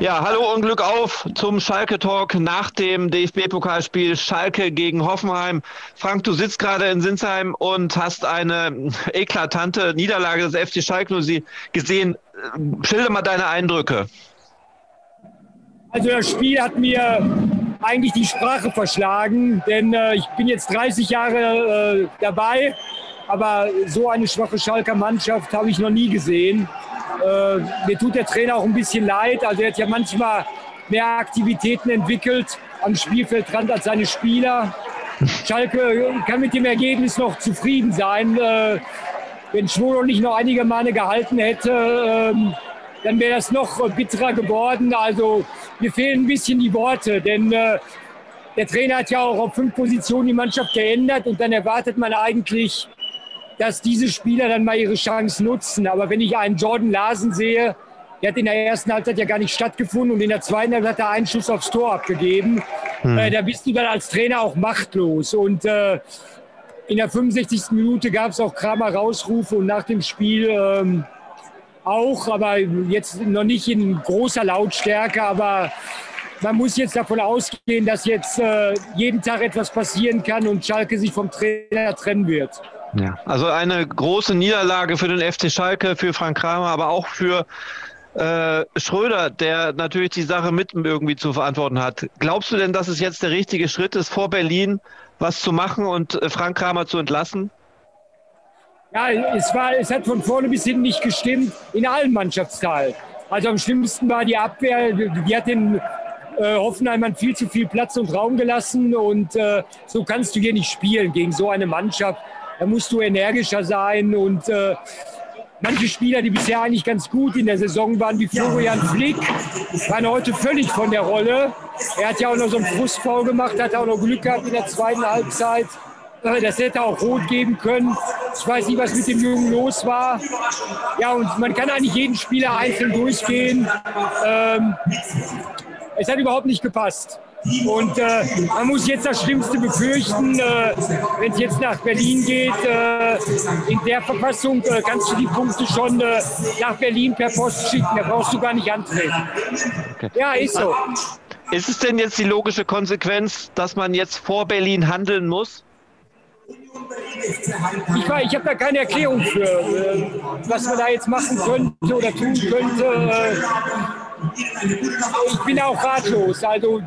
Ja, hallo und Glück auf zum Schalke-Talk nach dem DFB-Pokalspiel Schalke gegen Hoffenheim. Frank, du sitzt gerade in Sinsheim und hast eine eklatante Niederlage des FC Schalke gesehen. Schilder mal deine Eindrücke. Also das Spiel hat mir eigentlich die Sprache verschlagen, denn äh, ich bin jetzt 30 Jahre äh, dabei, aber so eine schwache Schalker Mannschaft habe ich noch nie gesehen. Äh, mir tut der Trainer auch ein bisschen leid. Also er hat ja manchmal mehr Aktivitäten entwickelt am Spielfeldrand als seine Spieler. Schalke kann mit dem Ergebnis noch zufrieden sein. Äh, wenn Schwolo nicht noch einige Male gehalten hätte, ähm, dann wäre das noch bitterer geworden. Also mir fehlen ein bisschen die Worte, denn äh, der Trainer hat ja auch auf fünf Positionen die Mannschaft geändert und dann erwartet man eigentlich, dass diese Spieler dann mal ihre Chance nutzen. Aber wenn ich einen Jordan Larsen sehe, der hat in der ersten Halbzeit ja gar nicht stattgefunden und in der zweiten Halbzeit hat er einen Schuss aufs Tor abgegeben. Hm. Äh, da bist du dann als Trainer auch machtlos. Und äh, in der 65. Minute gab es auch Kramer Rausrufe und nach dem Spiel ähm, auch, aber jetzt noch nicht in großer Lautstärke. Aber man muss jetzt davon ausgehen, dass jetzt äh, jeden Tag etwas passieren kann und Schalke sich vom Trainer trennen wird. Ja, also eine große Niederlage für den FC Schalke, für Frank Kramer, aber auch für äh, Schröder, der natürlich die Sache mit irgendwie zu verantworten hat. Glaubst du denn, dass es jetzt der richtige Schritt ist, vor Berlin was zu machen und äh, Frank Kramer zu entlassen? Ja, es, war, es hat von vorne bis hinten nicht gestimmt, in allen Mannschaftsteilen. Also am schlimmsten war die Abwehr, die hat den äh, Hoffenheimern viel zu viel Platz und Raum gelassen und äh, so kannst du hier nicht spielen gegen so eine Mannschaft. Da musst du energischer sein und äh, manche Spieler, die bisher eigentlich ganz gut in der Saison waren, wie Florian Flick, waren heute völlig von der Rolle. Er hat ja auch noch so einen Frustfall gemacht, hat auch noch Glück gehabt in der zweiten Halbzeit. Äh, das hätte auch rot geben können. Ich weiß nicht, was mit dem Jungen los war. Ja, und man kann eigentlich jeden Spieler einzeln durchgehen. Ähm, es hat überhaupt nicht gepasst. Und äh, man muss jetzt das Schlimmste befürchten, äh, wenn es jetzt nach Berlin geht. Äh, in der Verfassung äh, kannst du die Punkte schon äh, nach Berlin per Post schicken. Da brauchst du gar nicht antreten. Okay. Ja, ist so. Ist es denn jetzt die logische Konsequenz, dass man jetzt vor Berlin handeln muss? Ich, ich habe da keine Erklärung für, äh, was man da jetzt machen könnte oder tun könnte. ich bin auch ratlos. Also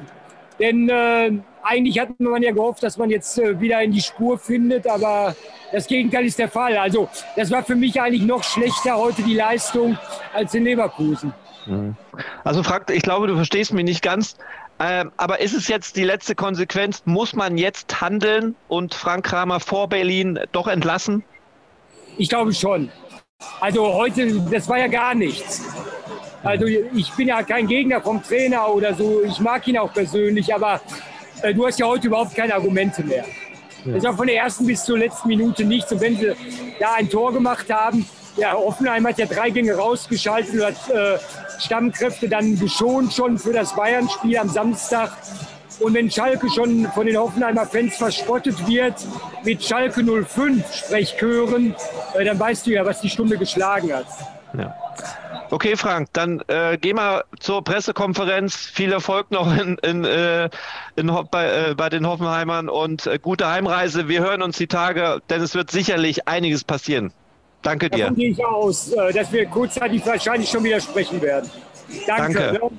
denn äh, eigentlich hat man ja gehofft, dass man jetzt äh, wieder in die Spur findet, aber das Gegenteil ist der Fall. Also das war für mich eigentlich noch schlechter heute die Leistung als in Leverkusen. Mhm. Also Frank, ich glaube, du verstehst mich nicht ganz. Ähm, aber ist es jetzt die letzte Konsequenz? Muss man jetzt handeln und Frank Kramer vor Berlin doch entlassen? Ich glaube schon. Also heute, das war ja gar nichts. Also ich bin ja kein Gegner vom Trainer oder so. Ich mag ihn auch persönlich, aber äh, du hast ja heute überhaupt keine Argumente mehr. Ja. Das ist auch von der ersten bis zur letzten Minute nichts. Und wenn sie da ein Tor gemacht haben, ja, Offenheim hat ja drei Gänge rausgeschaltet und hat äh, Stammkräfte dann geschont schon für das Bayern-Spiel am Samstag. Und wenn Schalke schon von den Hoffenheimer Fans verspottet wird mit Schalke 05 Sprechchören, äh, dann weißt du ja, was die Stunde geschlagen hat. Ja. Okay, Frank, dann äh, geh mal zur Pressekonferenz. Viel Erfolg noch in, in, äh, in, bei, äh, bei, den Hoffenheimern und äh, gute Heimreise. Wir hören uns die Tage, denn es wird sicherlich einiges passieren. Danke dir. Davon gehe ich aus, äh, dass wir kurzzeitig wahrscheinlich schon wieder sprechen werden. Danke. Danke.